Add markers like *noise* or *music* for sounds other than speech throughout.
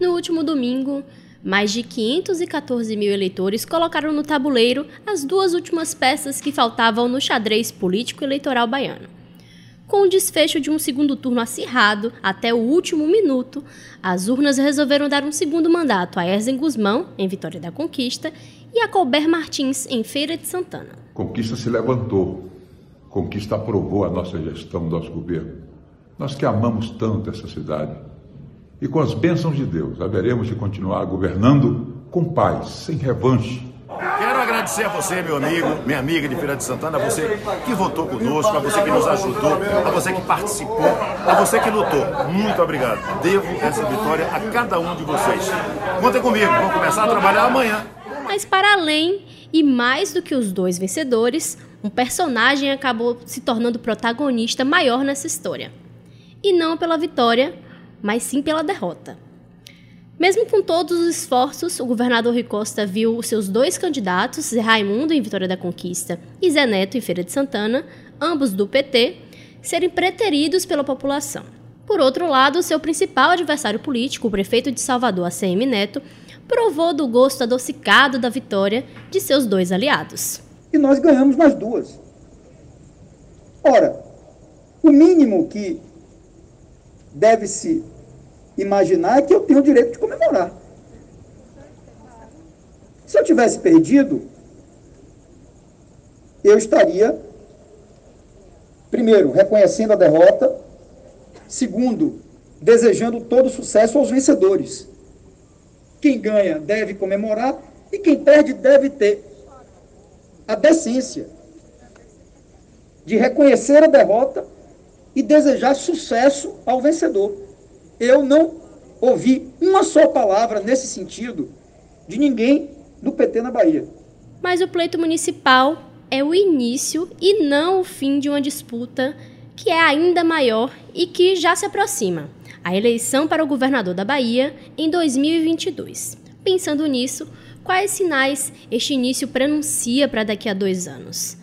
No último domingo, mais de 514 mil eleitores colocaram no tabuleiro as duas últimas peças que faltavam no xadrez político eleitoral baiano. Com o desfecho de um segundo turno acirrado até o último minuto, as urnas resolveram dar um segundo mandato a Erzen Guzmão, em Vitória da Conquista, e a Colbert Martins, em Feira de Santana. Conquista se levantou. Conquista aprovou a nossa gestão, nosso governo. Nós que amamos tanto essa cidade. E com as bênçãos de Deus, haveremos de continuar governando com paz, sem revanche, Quero agradecer a você, meu amigo, minha amiga de Feira de Santana, a você que votou conosco, a você que nos ajudou, a você que participou, a você que lutou. Muito obrigado. Devo essa vitória a cada um de vocês. Contem comigo, vamos começar a trabalhar amanhã. Mas para além e mais do que os dois vencedores, um personagem acabou se tornando protagonista maior nessa história. E não pela vitória, mas sim pela derrota. Mesmo com todos os esforços, o governador Rui Costa viu os seus dois candidatos, Zé Raimundo em Vitória da Conquista e Zé Neto em Feira de Santana, ambos do PT, serem preteridos pela população. Por outro lado, seu principal adversário político, o prefeito de Salvador, ACM Neto, provou do gosto adocicado da vitória de seus dois aliados. E nós ganhamos nas duas. Ora, o mínimo que deve-se imaginar que eu tenho o direito de comemorar. Se eu tivesse perdido, eu estaria, primeiro, reconhecendo a derrota, segundo, desejando todo sucesso aos vencedores. Quem ganha deve comemorar e quem perde deve ter a decência de reconhecer a derrota e desejar sucesso ao vencedor eu não ouvi uma só palavra nesse sentido de ninguém do PT na Bahia. Mas o pleito municipal é o início e não o fim de uma disputa que é ainda maior e que já se aproxima a eleição para o governador da Bahia em 2022. Pensando nisso, quais sinais este início prenuncia para daqui a dois anos?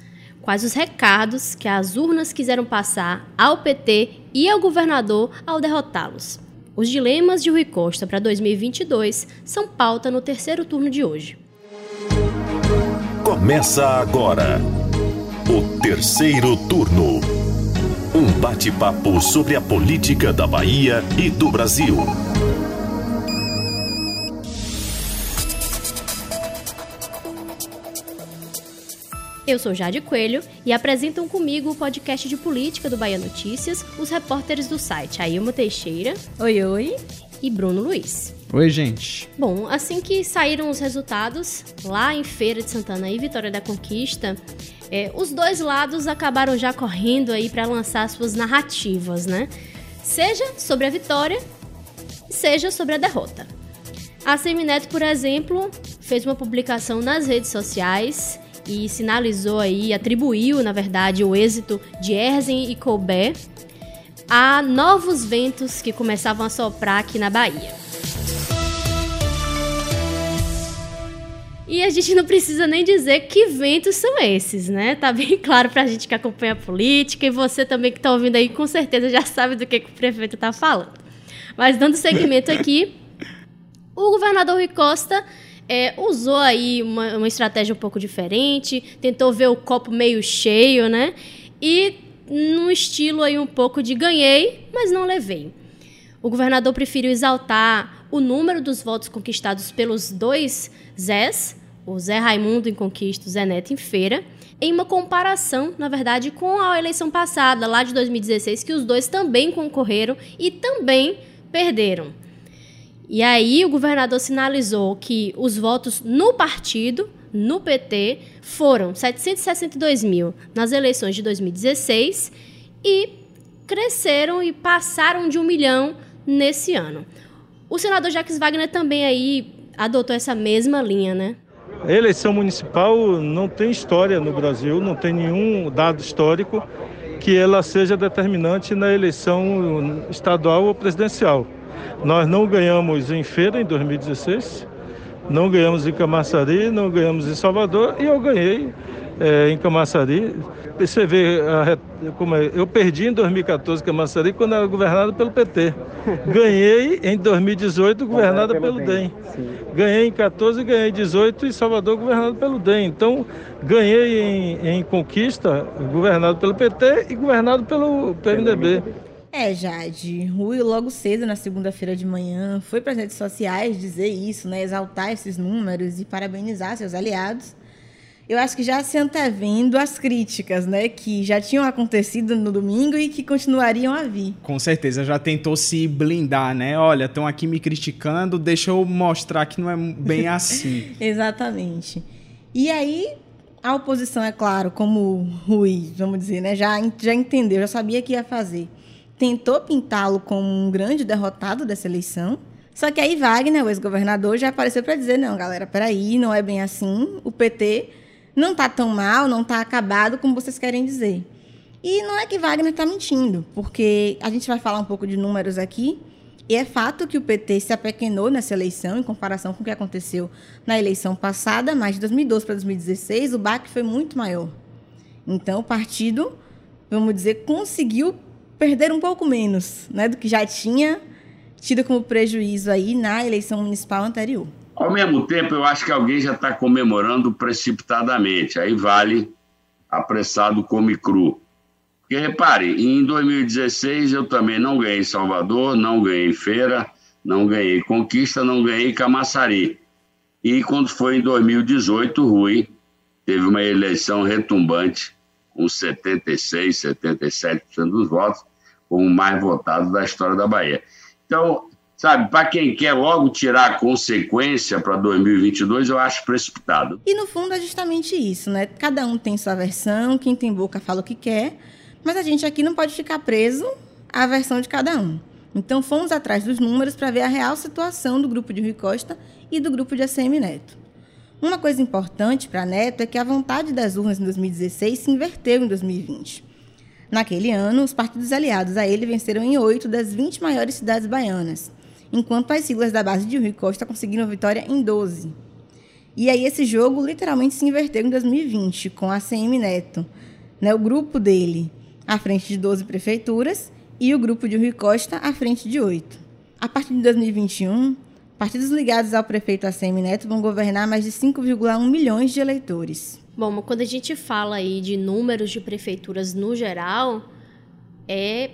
Quais os recados que as urnas quiseram passar ao PT e ao governador ao derrotá-los? Os dilemas de Rui Costa para 2022 são pauta no terceiro turno de hoje. Começa agora o terceiro turno. Um bate-papo sobre a política da Bahia e do Brasil. Eu sou Jade Coelho e apresentam comigo o podcast de política do Bahia Notícias os repórteres do site Ailma Teixeira. Oi, oi. E Bruno Luiz. Oi, gente. Bom, assim que saíram os resultados, lá em Feira de Santana e Vitória da Conquista, é, os dois lados acabaram já correndo aí para lançar suas narrativas, né? Seja sobre a vitória, seja sobre a derrota. A Semineto, por exemplo, fez uma publicação nas redes sociais e sinalizou aí, atribuiu, na verdade, o êxito de Erzen e Colbert a novos ventos que começavam a soprar aqui na Bahia. E a gente não precisa nem dizer que ventos são esses, né? Tá bem *laughs* claro pra gente que acompanha a política e você também que tá ouvindo aí com certeza já sabe do que, que o prefeito tá falando. Mas dando seguimento aqui, o governador Rui Costa é, usou aí uma, uma estratégia um pouco diferente, tentou ver o copo meio cheio, né? E num estilo aí um pouco de ganhei, mas não levei. O governador preferiu exaltar o número dos votos conquistados pelos dois Zés, o Zé Raimundo em Conquista, o Zé Neto em Feira, em uma comparação, na verdade, com a eleição passada, lá de 2016, que os dois também concorreram e também perderam. E aí o governador sinalizou que os votos no partido, no PT, foram 762 mil nas eleições de 2016 e cresceram e passaram de um milhão nesse ano. O senador Jacques Wagner também aí adotou essa mesma linha, né? A eleição municipal não tem história no Brasil, não tem nenhum dado histórico que ela seja determinante na eleição estadual ou presidencial. Nós não ganhamos em feira em 2016, não ganhamos em Camaçari, não ganhamos em Salvador e eu ganhei é, em Camaçari. Você vê a, como é, eu perdi em 2014 Camaçari quando era governado pelo PT. Ganhei em 2018 governado pelo, pelo DEM. Ganhei em 14 ganhei em 18 e Salvador governado pelo DEM. Então ganhei em, em conquista governado pelo PT e governado pelo PMDB. É, Jade, Rui logo cedo na segunda-feira de manhã foi para as redes sociais dizer isso, né, exaltar esses números e parabenizar seus aliados. Eu acho que já se antevendo as críticas, né, que já tinham acontecido no domingo e que continuariam a vir. Com certeza, já tentou se blindar, né? Olha, estão aqui me criticando, deixa eu mostrar que não é bem *laughs* assim. Exatamente. E aí, a oposição, é claro, como Rui, vamos dizer, né, já, já entendeu, já sabia que ia fazer tentou pintá-lo como um grande derrotado dessa eleição. Só que aí Wagner, o ex-governador, já apareceu para dizer: não, galera, peraí, não é bem assim. O PT não está tão mal, não está acabado como vocês querem dizer. E não é que Wagner está mentindo, porque a gente vai falar um pouco de números aqui. E é fato que o PT se apequenou nessa eleição, em comparação com o que aconteceu na eleição passada, mas de 2012 para 2016, o baque foi muito maior. Então, o partido, vamos dizer, conseguiu perder um pouco menos né, do que já tinha tido como prejuízo aí na eleição municipal anterior. Ao mesmo tempo, eu acho que alguém já está comemorando precipitadamente. Aí vale apressado come cru. Porque repare, em 2016 eu também não ganhei Salvador, não ganhei Feira, não ganhei Conquista, não ganhei Camaçari. E quando foi em 2018, Rui teve uma eleição retumbante com 76, 77% dos votos, como o mais votado da história da Bahia. Então, sabe, para quem quer logo tirar a consequência para 2022, eu acho precipitado. E no fundo é justamente isso, né? Cada um tem sua versão, quem tem boca fala o que quer, mas a gente aqui não pode ficar preso à versão de cada um. Então fomos atrás dos números para ver a real situação do grupo de Rui Costa e do grupo de ACM Neto. Uma coisa importante para Neto é que a vontade das urnas em 2016 se inverteu em 2020. Naquele ano, os partidos aliados a ele venceram em oito das 20 maiores cidades baianas, enquanto as siglas da base de Rui Costa conseguiram vitória em 12. E aí esse jogo literalmente se inverteu em 2020, com a CM Neto, né, o grupo dele à frente de 12 prefeituras e o grupo de Rui Costa à frente de oito. A partir de 2021, Partidos ligados ao prefeito ACM Neto vão governar mais de 5,1 milhões de eleitores. Bom, quando a gente fala aí de números de prefeituras no geral, é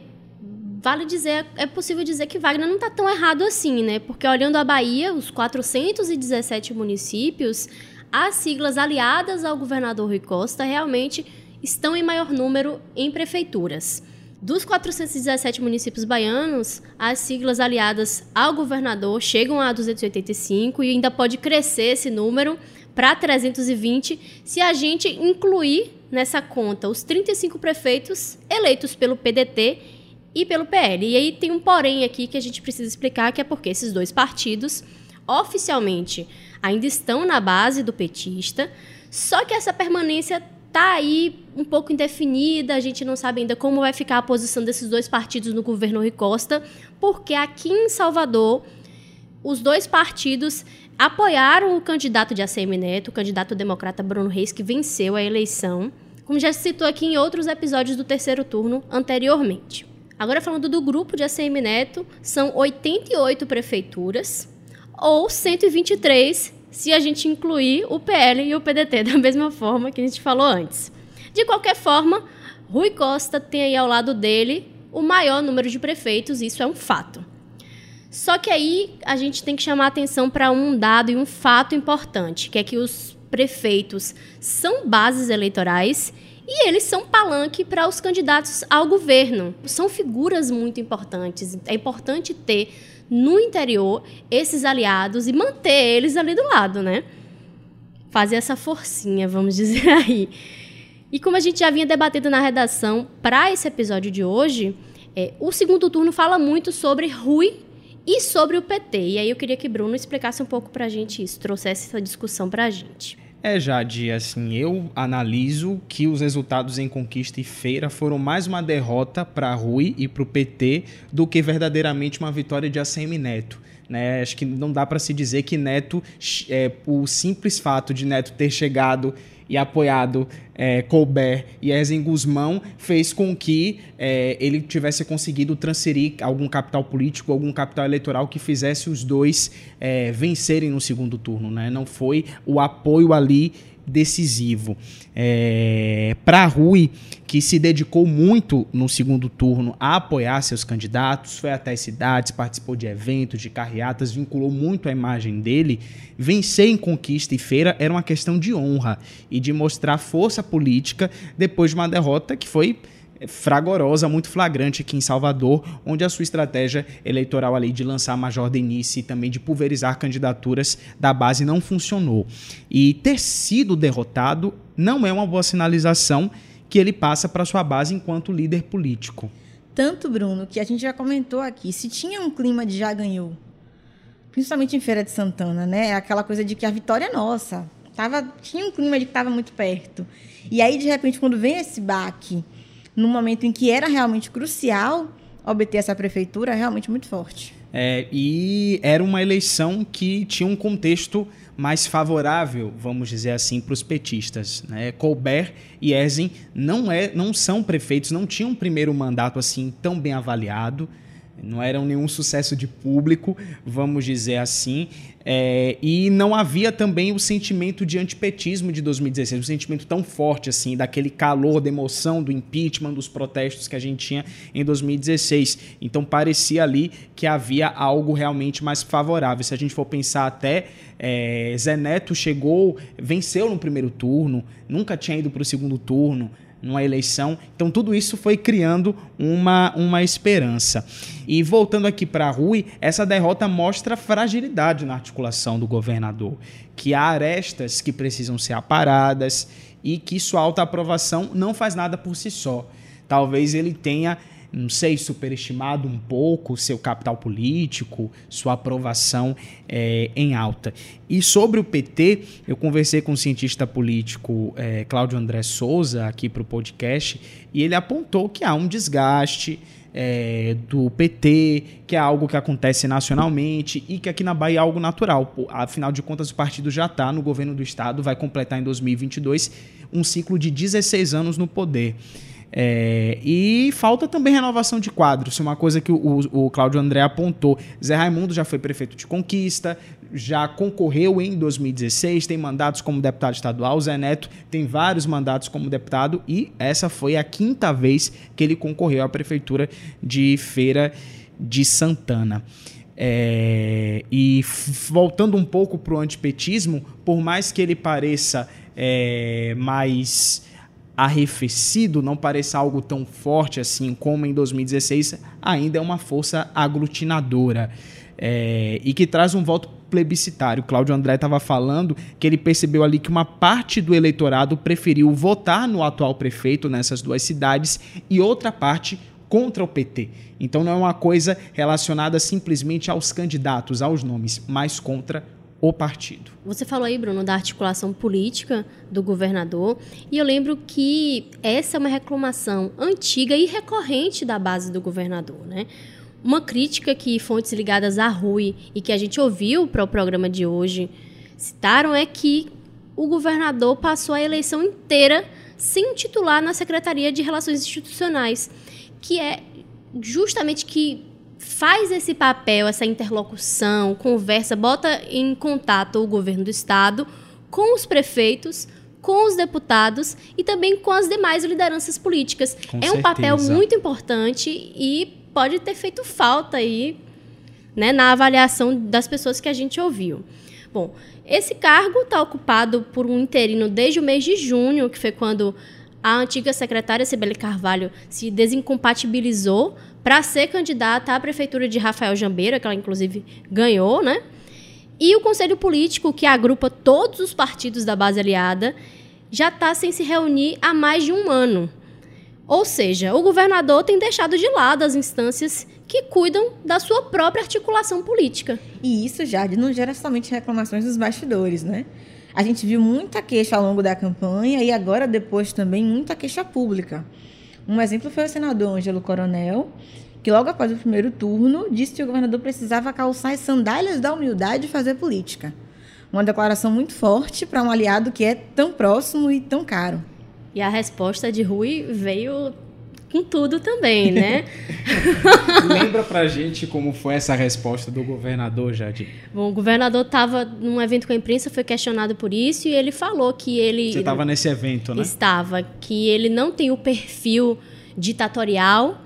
vale dizer, é possível dizer que Wagner não está tão errado assim, né? Porque olhando a Bahia, os 417 municípios, as siglas aliadas ao governador Rui Costa realmente estão em maior número em prefeituras. Dos 417 municípios baianos, as siglas aliadas ao governador chegam a 285 e ainda pode crescer esse número para 320 se a gente incluir nessa conta os 35 prefeitos eleitos pelo PDT e pelo PL. E aí tem um porém aqui que a gente precisa explicar, que é porque esses dois partidos oficialmente ainda estão na base do petista, só que essa permanência tá aí um pouco indefinida, a gente não sabe ainda como vai ficar a posição desses dois partidos no governo Rui Costa, porque aqui em Salvador os dois partidos apoiaram o candidato de ACM Neto, o candidato democrata Bruno Reis, que venceu a eleição, como já se citou aqui em outros episódios do terceiro turno anteriormente. Agora falando do grupo de ACM Neto, são 88 prefeituras ou 123 se a gente incluir o PL e o PDT *laughs* da mesma forma que a gente falou antes. De qualquer forma, Rui Costa tem aí ao lado dele o maior número de prefeitos, isso é um fato. Só que aí a gente tem que chamar atenção para um dado e um fato importante, que é que os prefeitos são bases eleitorais e eles são palanque para os candidatos ao governo. São figuras muito importantes. É importante ter no interior esses aliados e manter eles ali do lado, né? Fazer essa forcinha, vamos *laughs* dizer aí. E como a gente já vinha debatendo na redação para esse episódio de hoje, é, o segundo turno fala muito sobre Rui e sobre o PT. E aí eu queria que Bruno explicasse um pouco para a gente isso, trouxesse essa discussão para a gente. É, Jade, assim, eu analiso que os resultados em Conquista e Feira foram mais uma derrota para Rui e para o PT do que verdadeiramente uma vitória de ACM Neto. Né? Acho que não dá para se dizer que Neto, é, o simples fato de Neto ter chegado e apoiado é, Colbert e Ezen Guzmão, fez com que é, ele tivesse conseguido transferir algum capital político, algum capital eleitoral que fizesse os dois é, vencerem no segundo turno. Né? Não foi o apoio ali decisivo. É, Para Rui, que se dedicou muito no segundo turno a apoiar seus candidatos, foi até as cidades, participou de eventos, de carreatas, vinculou muito a imagem dele. Vencer em conquista e feira era uma questão de honra e de mostrar força política depois de uma derrota que foi fragorosa, muito flagrante aqui em Salvador, onde a sua estratégia eleitoral ali de lançar Major Denise e também de pulverizar candidaturas da base não funcionou. E ter sido derrotado não é uma boa sinalização que ele passa para sua base enquanto líder político. Tanto, Bruno, que a gente já comentou aqui, se tinha um clima de já ganhou, principalmente em Feira de Santana, né? Aquela coisa de que a vitória é nossa. Tava, tinha um clima de que estava muito perto. E aí, de repente, quando vem esse baque no momento em que era realmente crucial obter essa prefeitura, é realmente muito forte. É, e era uma eleição que tinha um contexto mais favorável, vamos dizer assim, para os petistas. Né? Colbert e Ezen não, é, não são prefeitos, não tinham um primeiro mandato assim tão bem avaliado não eram nenhum sucesso de público, vamos dizer assim. É, e não havia também o sentimento de antipetismo de 2016, um sentimento tão forte assim, daquele calor da emoção do impeachment, dos protestos que a gente tinha em 2016. Então parecia ali que havia algo realmente mais favorável. Se a gente for pensar até, é, Zé Neto chegou, venceu no primeiro turno, nunca tinha ido para o segundo turno numa eleição. Então tudo isso foi criando uma, uma esperança. E voltando aqui para Rui, essa derrota mostra fragilidade na articulação do governador, que há arestas que precisam ser aparadas e que sua alta aprovação não faz nada por si só. Talvez ele tenha não sei, superestimado um pouco seu capital político, sua aprovação é, em alta. E sobre o PT, eu conversei com o cientista político é, Cláudio André Souza aqui para o podcast e ele apontou que há um desgaste. É, do PT, que é algo que acontece nacionalmente e que aqui na Bahia é algo natural. Afinal de contas, o partido já está no governo do estado, vai completar em 2022 um ciclo de 16 anos no poder. É, e falta também renovação de quadros, uma coisa que o, o, o Cláudio André apontou. Zé Raimundo já foi prefeito de Conquista, já concorreu em 2016, tem mandatos como deputado estadual. Zé Neto tem vários mandatos como deputado e essa foi a quinta vez que ele concorreu à prefeitura de Feira de Santana. É, e voltando um pouco para o antipetismo, por mais que ele pareça é, mais arrefecido, não pareça algo tão forte assim como em 2016, ainda é uma força aglutinadora é, e que traz um voto plebiscitário. Cláudio André estava falando que ele percebeu ali que uma parte do eleitorado preferiu votar no atual prefeito nessas duas cidades e outra parte contra o PT. Então não é uma coisa relacionada simplesmente aos candidatos, aos nomes, mas contra o partido. Você falou aí, Bruno, da articulação política do governador, e eu lembro que essa é uma reclamação antiga e recorrente da base do governador, né? Uma crítica que fontes ligadas à Rui e que a gente ouviu para o programa de hoje citaram é que o governador passou a eleição inteira sem titular na Secretaria de Relações Institucionais, que é justamente que faz esse papel, essa interlocução, conversa, bota em contato o governo do estado com os prefeitos, com os deputados e também com as demais lideranças políticas. Com é certeza. um papel muito importante e pode ter feito falta aí, né, na avaliação das pessoas que a gente ouviu. Bom, esse cargo está ocupado por um interino desde o mês de junho, que foi quando a antiga secretária Sibeli Carvalho se desincompatibilizou para ser candidata à prefeitura de Rafael Jambeira, que ela inclusive ganhou, né? E o Conselho Político, que agrupa todos os partidos da base aliada, já está sem se reunir há mais de um ano. Ou seja, o governador tem deixado de lado as instâncias que cuidam da sua própria articulação política. E isso, já não gera somente reclamações dos bastidores, né? A gente viu muita queixa ao longo da campanha e agora, depois, também muita queixa pública. Um exemplo foi o senador Ângelo Coronel, que logo após o primeiro turno disse que o governador precisava calçar as sandálias da humildade e fazer política. uma declaração muito forte para um aliado que é tão próximo e tão caro. E a resposta de Rui veio com tudo também, né? *laughs* Lembra pra gente como foi essa resposta do governador, Jade? Bom, o governador estava num evento com a imprensa, foi questionado por isso e ele falou que ele. Você estava nesse evento, né? Estava, que ele não tem o perfil ditatorial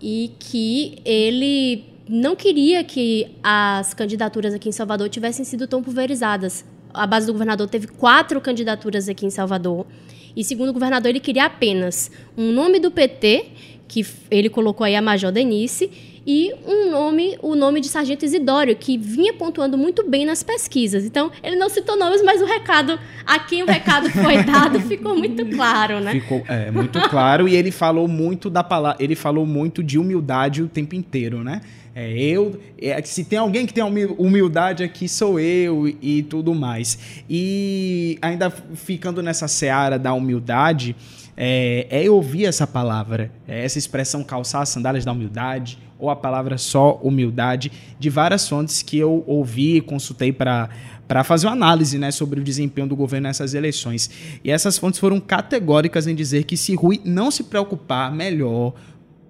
e que ele não queria que as candidaturas aqui em Salvador tivessem sido tão pulverizadas. A base do governador teve quatro candidaturas aqui em Salvador. E segundo o governador, ele queria apenas um nome do PT, que ele colocou aí a Major Denise, e um nome, o nome de Sargento Isidório, que vinha pontuando muito bem nas pesquisas. Então, ele não citou nomes, mas o recado, a quem o recado *laughs* foi dado, ficou muito claro, né? Ficou é, muito claro e ele falou muito da palavra, ele falou muito de humildade o tempo inteiro, né? É, eu, é, se tem alguém que tem humildade aqui, sou eu e, e tudo mais. E ainda ficando nessa seara da humildade, é, é ouvir essa palavra, é essa expressão calçar as sandálias da humildade, ou a palavra só humildade, de várias fontes que eu ouvi e consultei para fazer uma análise né, sobre o desempenho do governo nessas eleições. E essas fontes foram categóricas em dizer que se Rui não se preocupar melhor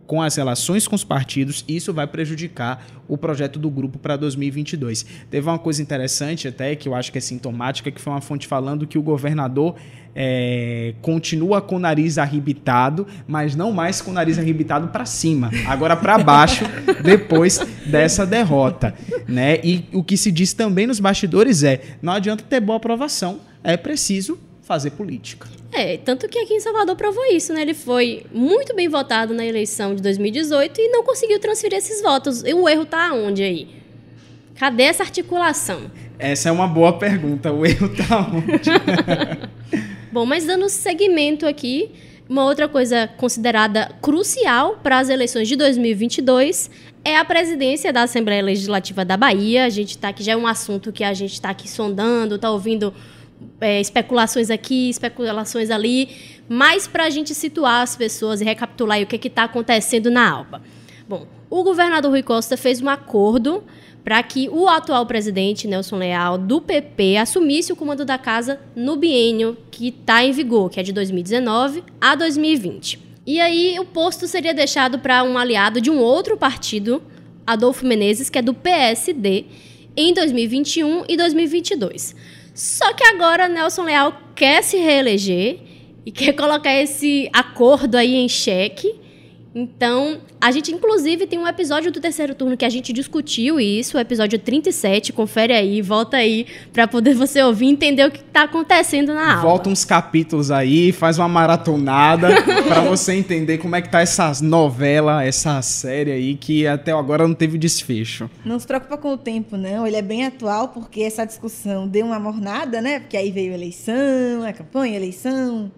com as relações com os partidos, isso vai prejudicar o projeto do grupo para 2022. Teve uma coisa interessante até, que eu acho que é sintomática, que foi uma fonte falando que o governador é, continua com o nariz arrebitado, mas não mais com o nariz arrebitado para cima, agora para baixo, *laughs* depois dessa derrota. Né? E o que se diz também nos bastidores é, não adianta ter boa aprovação, é preciso fazer política. É, tanto que aqui em Salvador provou isso, né? Ele foi muito bem votado na eleição de 2018 e não conseguiu transferir esses votos. E o erro tá onde aí? Cadê essa articulação? Essa é uma boa pergunta. O erro tá onde? *laughs* Bom, mas dando seguimento aqui, uma outra coisa considerada crucial para as eleições de 2022 é a presidência da Assembleia Legislativa da Bahia. A gente está aqui, já é um assunto que a gente está aqui sondando, está ouvindo é, especulações aqui, especulações ali, mas para a gente situar as pessoas e recapitular o que está acontecendo na Alba. Bom, o governador Rui Costa fez um acordo para que o atual presidente, Nelson Leal, do PP, assumisse o comando da casa no biênio que está em vigor, que é de 2019 a 2020. E aí o posto seria deixado para um aliado de um outro partido, Adolfo Menezes, que é do PSD, em 2021 e 2022. Só que agora Nelson Leal quer se reeleger e quer colocar esse acordo aí em xeque. Então, a gente inclusive tem um episódio do terceiro turno que a gente discutiu isso, o episódio 37, confere aí, volta aí para poder você ouvir e entender o que está acontecendo na aula. Volta uns capítulos aí, faz uma maratonada *laughs* para você entender como é que tá essa novela, essa série aí que até agora não teve desfecho. Não se preocupa com o tempo, não, ele é bem atual porque essa discussão deu uma mornada, né? Porque aí veio eleição, a campanha, eleição,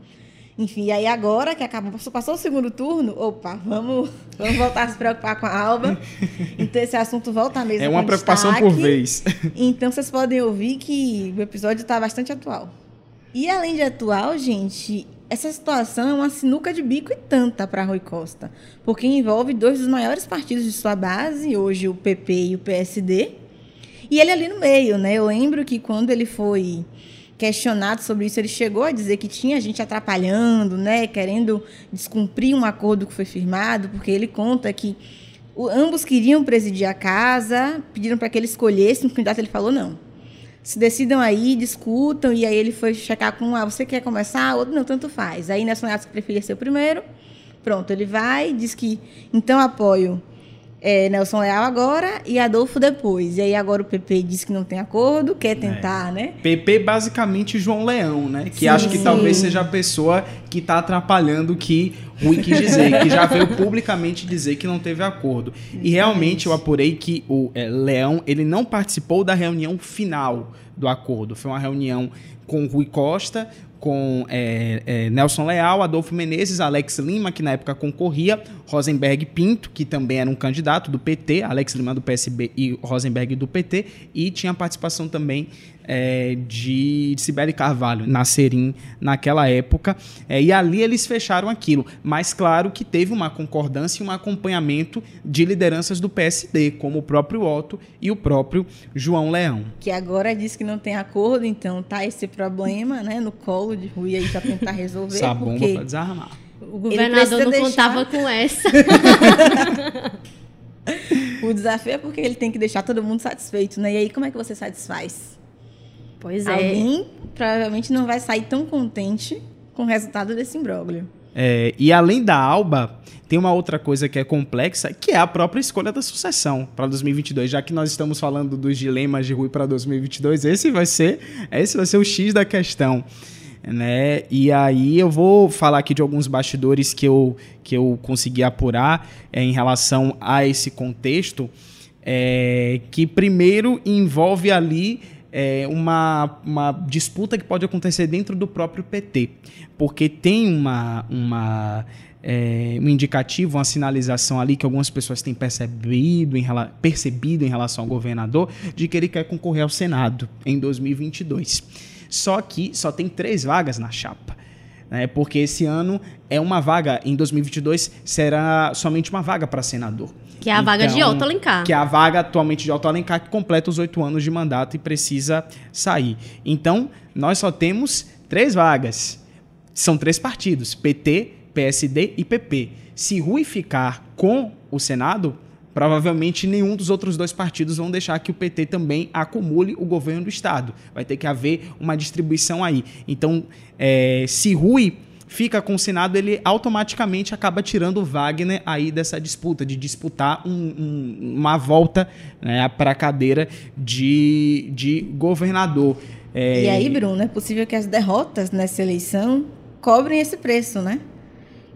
enfim, e aí agora que acabou, passou o segundo turno, opa, vamos, vamos voltar a se preocupar com a Alba. Então esse assunto volta mesmo. É uma preocupação destaque. por vez. Então vocês podem ouvir que o episódio está bastante atual. E além de atual, gente, essa situação é uma sinuca de bico e tanta para Rui Costa, porque envolve dois dos maiores partidos de sua base, hoje o PP e o PSD, e ele ali no meio, né? Eu lembro que quando ele foi questionado sobre isso, ele chegou a dizer que tinha gente atrapalhando, né, querendo descumprir um acordo que foi firmado, porque ele conta que o, ambos queriam presidir a casa, pediram para que ele escolhesse um candidato, ele falou não. Se decidam aí, discutam, e aí ele foi checar com, ah, você quer começar? Outro não, tanto faz. Aí Nelson Neto preferia ser o primeiro, pronto, ele vai, diz que então apoio é, Nelson Leal agora e Adolfo depois. E aí agora o PP diz que não tem acordo, quer é. tentar, é. né? PP basicamente João Leão, né? Que sim, acho que sim. talvez seja a pessoa que está atrapalhando o que Rui quis dizer, que já veio publicamente dizer que não teve acordo. E realmente eu apurei que o é, Leão ele não participou da reunião final do acordo. Foi uma reunião com Rui Costa, com é, é, Nelson Leal, Adolfo Menezes, Alex Lima, que na época concorria, Rosenberg Pinto, que também era um candidato do PT, Alex Lima do PSB e Rosenberg do PT, e tinha participação também é, de, de Sibeli Carvalho, na Serim, naquela época. É, e ali eles fecharam aquilo. Mas claro que teve uma concordância e um acompanhamento de lideranças do PSD, como o próprio Otto e o próprio João Leão. Que agora diz que não tem acordo, então tá esse problema né, no colo de Rui aí para tentar resolver. Essa bomba para desarmar. O governador não deixar... contava com essa. *laughs* o desafio é porque ele tem que deixar todo mundo satisfeito, né? E aí, como é que você satisfaz? Pois é. Alguém provavelmente não vai sair tão contente com o resultado desse imbróglio. É, e além da Alba, tem uma outra coisa que é complexa, que é a própria escolha da sucessão para 2022. Já que nós estamos falando dos dilemas de Rui para 2022, esse vai ser, esse vai ser o X da questão. Né? E aí eu vou falar aqui de alguns bastidores que eu, que eu consegui apurar é, em relação a esse contexto, é, que primeiro envolve ali é, uma, uma disputa que pode acontecer dentro do próprio PT, porque tem uma, uma é, um indicativo, uma sinalização ali que algumas pessoas têm percebido em, percebido em relação ao governador de que ele quer concorrer ao Senado em 2022. Só que só tem três vagas na chapa. Né, porque esse ano é uma vaga, em 2022 será somente uma vaga para senador. Que é a então, vaga de então, Otto Alencar. Que é a vaga atualmente de Otto Alencar, que completa os oito anos de mandato e precisa sair. Então, nós só temos três vagas. São três partidos: PT, PSD e PP. Se Rui ficar com o Senado, provavelmente nenhum dos outros dois partidos vão deixar que o PT também acumule o governo do Estado. Vai ter que haver uma distribuição aí. Então, é, se Rui fica com o Senado, ele automaticamente acaba tirando o Wagner aí dessa disputa, de disputar um, um, uma volta né, para a cadeira de, de governador. É... E aí, Bruno, é possível que as derrotas nessa eleição cobrem esse preço, né?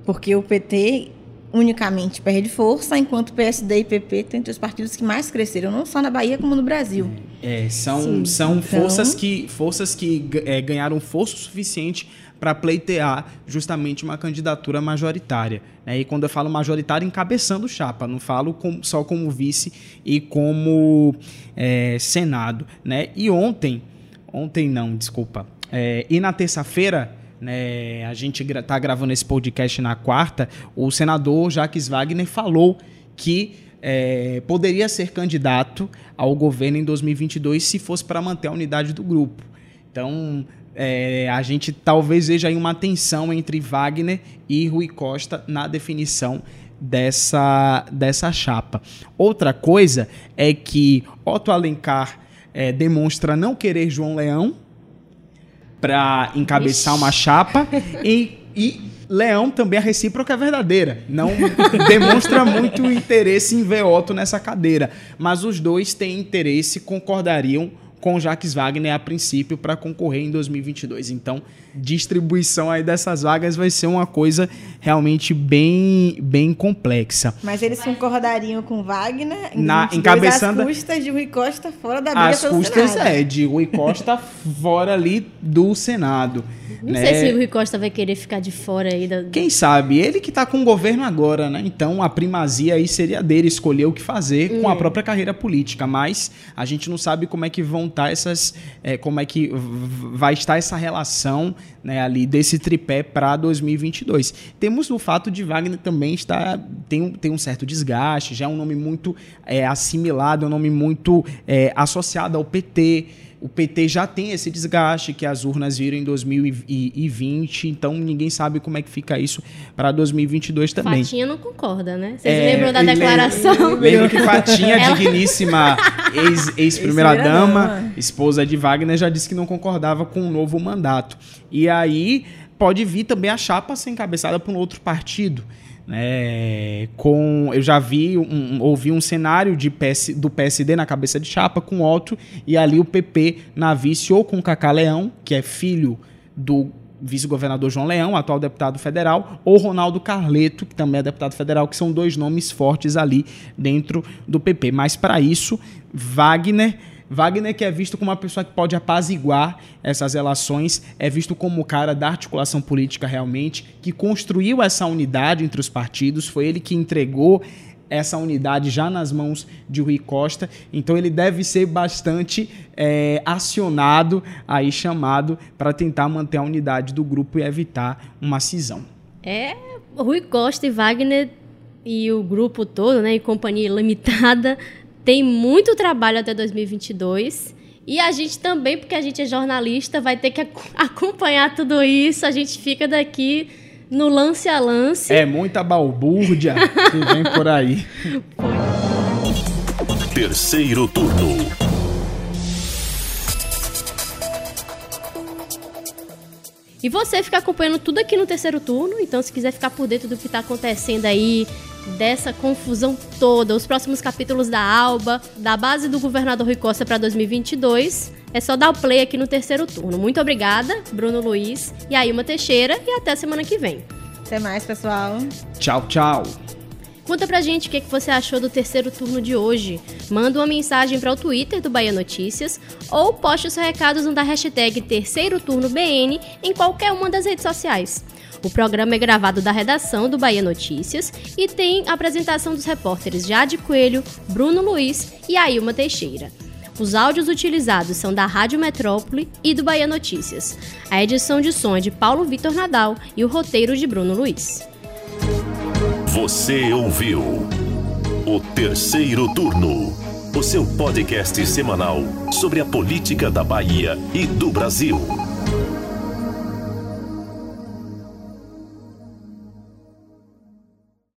Porque o PT unicamente perde força, enquanto PSD e PP têm entre os partidos que mais cresceram, não só na Bahia como no Brasil. É, são, são então... forças que, forças que é, ganharam força suficiente para pleitear justamente uma candidatura majoritária. Né? E quando eu falo majoritária, encabeçando chapa, não falo com, só como vice e como é, Senado. Né? E ontem, ontem não, desculpa, é, e na terça-feira, né, a gente está gravando esse podcast na quarta, o senador Jacques Wagner falou que é, poderia ser candidato ao governo em 2022 se fosse para manter a unidade do grupo. Então, é, a gente talvez veja aí uma tensão entre Wagner e Rui Costa na definição dessa, dessa chapa. Outra coisa é que Otto Alencar é, demonstra não querer João Leão para encabeçar Ixi. uma chapa e, e Leão também a recíproca é verdadeira. Não demonstra muito interesse em ver Otto nessa cadeira. Mas os dois têm interesse, concordariam com Jacques Wagner a princípio para concorrer em 2022. Então, distribuição aí dessas vagas vai ser uma coisa realmente bem bem complexa. Mas eles concordariam com Wagner em Na, encabeçando as custas de Rui Costa fora da briga As custas Senado. é de Rui Costa fora ali do Senado. Não né? sei se o Rui Costa vai querer ficar de fora aí. Da... Quem sabe? Ele que está com o governo agora, né? Então a primazia aí seria dele escolher o que fazer hum. com a hum. própria carreira política. Mas a gente não sabe como é que vão estar tá essas. É, como é que vai estar essa relação né, ali desse tripé para 2022. Temos o fato de Wagner também estar. Tem, tem um certo desgaste, já é um nome muito é, assimilado, é um nome muito é, associado ao PT o PT já tem esse desgaste que as urnas viram em 2020, então ninguém sabe como é que fica isso para 2022 também. Fatinha não concorda, né? Vocês é, lembram da declaração? Lembro, que Fatinha, digníssima *laughs* ex-primeira-dama, ex esposa de Wagner, já disse que não concordava com o um novo mandato. E aí pode vir também a chapa ser encabeçada por um outro partido. É, com eu já vi um, ouvi um cenário de PS, do PSD na cabeça de chapa com Otto e ali o PP na vice ou com Cacá Leão que é filho do vice-governador João Leão, atual deputado federal, ou Ronaldo Carleto, que também é deputado federal, que são dois nomes fortes ali dentro do PP. Mas para isso, Wagner Wagner, que é visto como uma pessoa que pode apaziguar essas relações, é visto como o cara da articulação política realmente, que construiu essa unidade entre os partidos, foi ele que entregou essa unidade já nas mãos de Rui Costa. Então ele deve ser bastante é, acionado, aí chamado, para tentar manter a unidade do grupo e evitar uma cisão. É, Rui Costa e Wagner e o grupo todo, né, e companhia limitada, tem muito trabalho até 2022. E a gente também, porque a gente é jornalista, vai ter que *laughs* acompanhar tudo isso. A gente fica daqui no lance a lance. É muita balbúrdia que vem por aí. *laughs* Terceiro turno. E você fica acompanhando tudo aqui no terceiro turno, então se quiser ficar por dentro do que está acontecendo aí, dessa confusão toda, os próximos capítulos da Alba, da base do governador Rui Costa para 2022, é só dar o play aqui no terceiro turno. Muito obrigada, Bruno Luiz e Ailma Teixeira, e até semana que vem. Até mais, pessoal. Tchau, tchau. Conta pra gente o que, que você achou do terceiro turno de hoje. Manda uma mensagem para o Twitter do Bahia Notícias ou poste os recados da hashtag Terceiro Turno BN em qualquer uma das redes sociais. O programa é gravado da redação do Bahia Notícias e tem a apresentação dos repórteres Jade Coelho, Bruno Luiz e Ailma Teixeira. Os áudios utilizados são da Rádio Metrópole e do Bahia Notícias. A edição de som é de Paulo Vitor Nadal e o roteiro de Bruno Luiz. Você ouviu o terceiro turno, o seu podcast semanal sobre a política da Bahia e do Brasil.